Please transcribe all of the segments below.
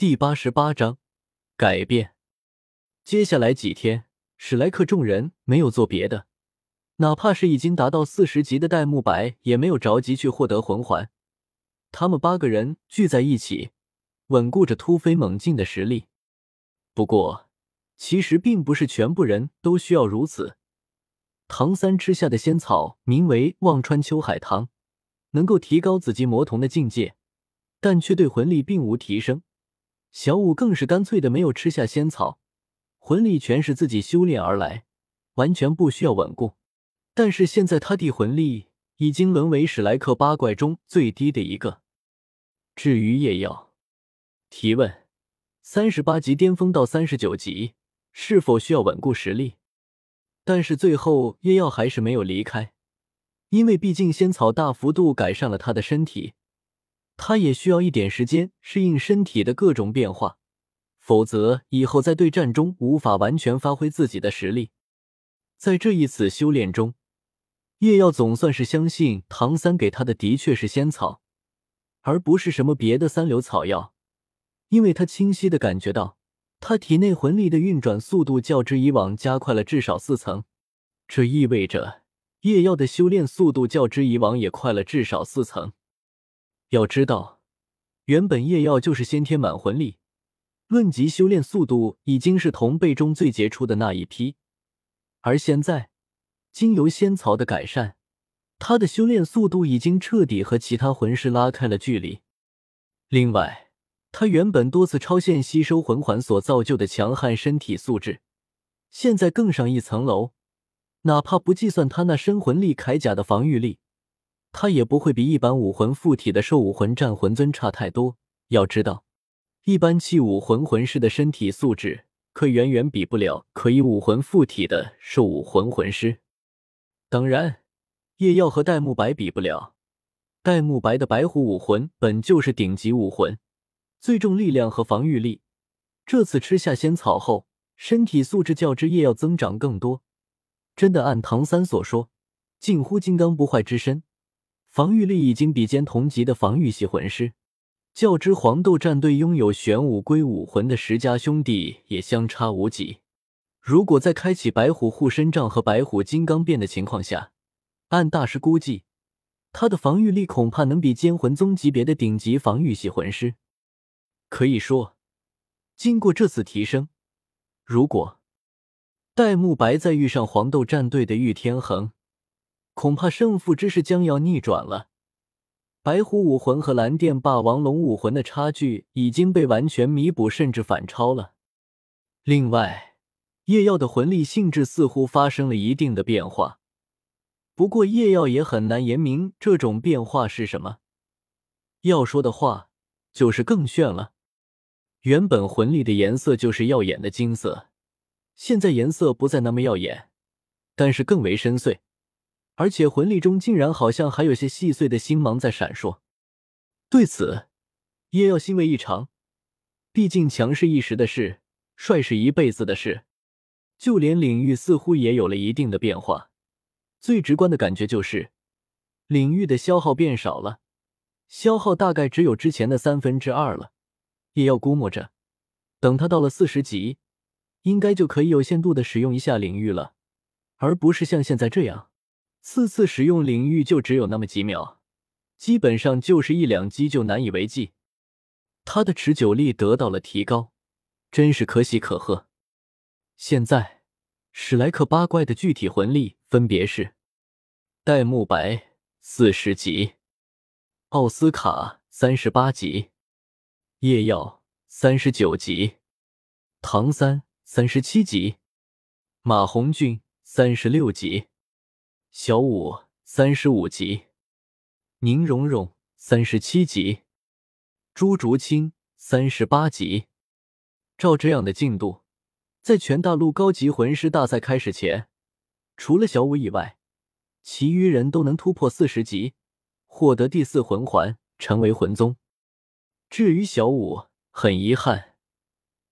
第八十八章改变。接下来几天，史莱克众人没有做别的，哪怕是已经达到四十级的戴沐白，也没有着急去获得魂环。他们八个人聚在一起，稳固着突飞猛进的实力。不过，其实并不是全部人都需要如此。唐三吃下的仙草名为忘川秋海棠，能够提高紫极魔瞳的境界，但却对魂力并无提升。小五更是干脆的没有吃下仙草，魂力全是自己修炼而来，完全不需要稳固。但是现在他弟魂力已经沦为史莱克八怪中最低的一个。至于叶耀，提问：三十八级巅峰到三十九级，是否需要稳固实力？但是最后叶耀还是没有离开，因为毕竟仙草大幅度改善了他的身体。他也需要一点时间适应身体的各种变化，否则以后在对战中无法完全发挥自己的实力。在这一次修炼中，叶耀总算是相信唐三给他的的确是仙草，而不是什么别的三流草药，因为他清晰的感觉到他体内魂力的运转速度较之以往加快了至少四层，这意味着叶耀的修炼速度较之以往也快了至少四层。要知道，原本叶耀就是先天满魂力，论及修炼速度，已经是同辈中最杰出的那一批。而现在，经由仙草的改善，他的修炼速度已经彻底和其他魂师拉开了距离。另外，他原本多次超限吸收魂环所造就的强悍身体素质，现在更上一层楼。哪怕不计算他那身魂力铠甲的防御力。他也不会比一般武魂附体的兽武魂战魂尊差太多。要知道，一般器武魂魂师的身体素质可远远比不了可以武魂附体的兽武魂魂师。当然，叶耀和戴沐白比不了。戴沐白的白虎武魂本就是顶级武魂，最重力量和防御力。这次吃下仙草后，身体素质较之叶耀增长更多。真的按唐三所说，近乎金刚不坏之身。防御力已经比肩同级的防御系魂师，较之黄豆战队拥有玄武龟武魂的十家兄弟也相差无几。如果在开启白虎护身杖和白虎金刚变的情况下，按大师估计，他的防御力恐怕能比奸魂宗级别的顶级防御系魂师。可以说，经过这次提升，如果戴沐白再遇上黄豆战队的玉天恒，恐怕胜负之势将要逆转了。白虎武魂和蓝电霸王龙武魂的差距已经被完全弥补，甚至反超了。另外，夜耀的魂力性质似乎发生了一定的变化，不过夜耀也很难言明这种变化是什么。要说的话，就是更炫了。原本魂力的颜色就是耀眼的金色，现在颜色不再那么耀眼，但是更为深邃。而且魂力中竟然好像还有些细碎的星芒在闪烁，对此叶耀欣慰异常。毕竟强势一时的事，帅是一辈子的事。就连领域似乎也有了一定的变化，最直观的感觉就是领域的消耗变少了，消耗大概只有之前的三分之二了。叶耀估摸着，等他到了四十级，应该就可以有限度的使用一下领域了，而不是像现在这样。次次使用领域就只有那么几秒，基本上就是一两击就难以为继。他的持久力得到了提高，真是可喜可贺。现在史莱克八怪的具体魂力分别是：戴沐白四十级，奥斯卡三十八级，叶耀三十九级，唐三三十七级，马红俊三十六级。小五三十五级，宁荣荣三十七级，朱竹清三十八级。照这样的进度，在全大陆高级魂师大赛开始前，除了小五以外，其余人都能突破四十级，获得第四魂环，成为魂宗。至于小五，很遗憾，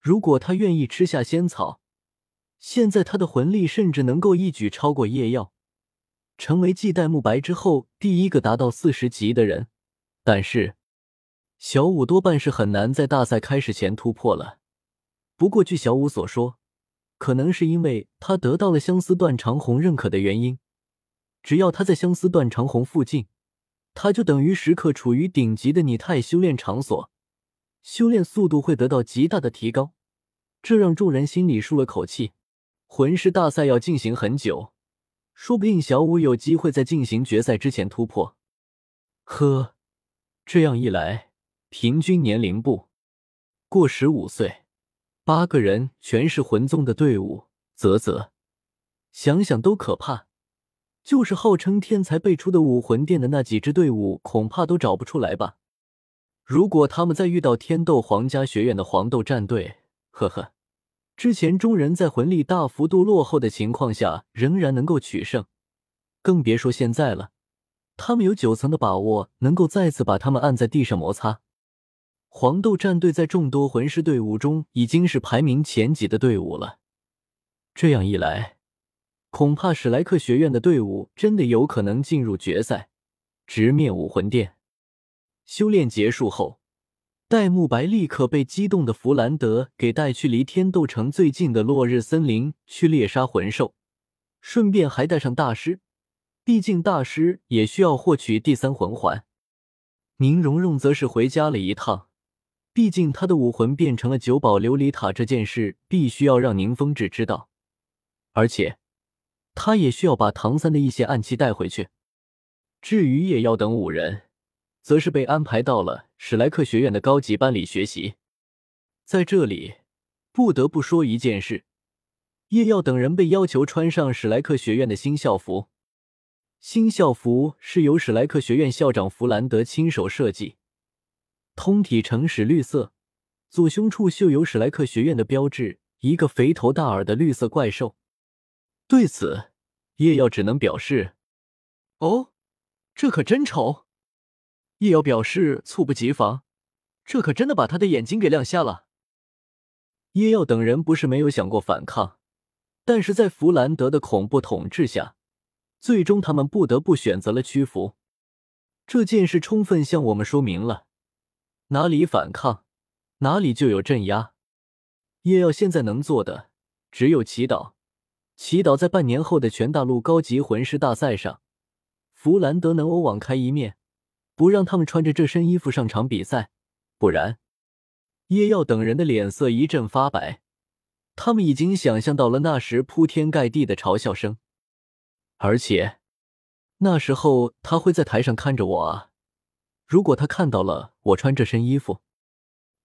如果他愿意吃下仙草，现在他的魂力甚至能够一举超过叶耀。成为继戴沐白之后第一个达到四十级的人，但是小五多半是很难在大赛开始前突破了。不过据小五所说，可能是因为他得到了相思断长红认可的原因，只要他在相思断长红附近，他就等于时刻处于顶级的拟态修炼场所，修炼速度会得到极大的提高。这让众人心里舒了口气。魂师大赛要进行很久，说不定小五有机会在进行决赛之前突破。呵，这样一来，平均年龄不过十五岁，八个人全是魂宗的队伍，啧啧，想想都可怕。就是号称天才辈出的武魂殿的那几支队伍，恐怕都找不出来吧？如果他们再遇到天斗皇家学院的黄豆战队，呵呵。之前众人在魂力大幅度落后的情况下，仍然能够取胜，更别说现在了。他们有九层的把握，能够再次把他们按在地上摩擦。黄豆战队在众多魂师队伍中，已经是排名前几的队伍了。这样一来，恐怕史莱克学院的队伍真的有可能进入决赛，直面武魂殿。修炼结束后。戴沐白立刻被激动的弗兰德给带去离天斗城最近的落日森林去猎杀魂兽，顺便还带上大师，毕竟大师也需要获取第三魂环。宁荣荣则是回家了一趟，毕竟他的武魂变成了九宝琉璃塔这件事必须要让宁风致知道，而且他也需要把唐三的一些暗器带回去。至于也要等五人。则是被安排到了史莱克学院的高级班里学习。在这里，不得不说一件事：叶耀等人被要求穿上史莱克学院的新校服。新校服是由史莱克学院校长弗兰德亲手设计，通体呈史绿色，左胸处绣有史莱克学院的标志，一个肥头大耳的绿色怪兽。对此，叶耀只能表示：“哦，这可真丑。”叶瑶表示猝不及防，这可真的把他的眼睛给亮瞎了。叶耀等人不是没有想过反抗，但是在弗兰德的恐怖统治下，最终他们不得不选择了屈服。这件事充分向我们说明了，哪里反抗，哪里就有镇压。叶耀现在能做的只有祈祷，祈祷在半年后的全大陆高级魂师大赛上，弗兰德能够网开一面。不让他们穿着这身衣服上场比赛，不然，叶耀等人的脸色一阵发白。他们已经想象到了那时铺天盖地的嘲笑声，而且那时候他会在台上看着我啊！如果他看到了我穿这身衣服，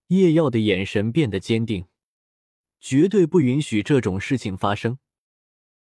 叶耀的眼神变得坚定，绝对不允许这种事情发生。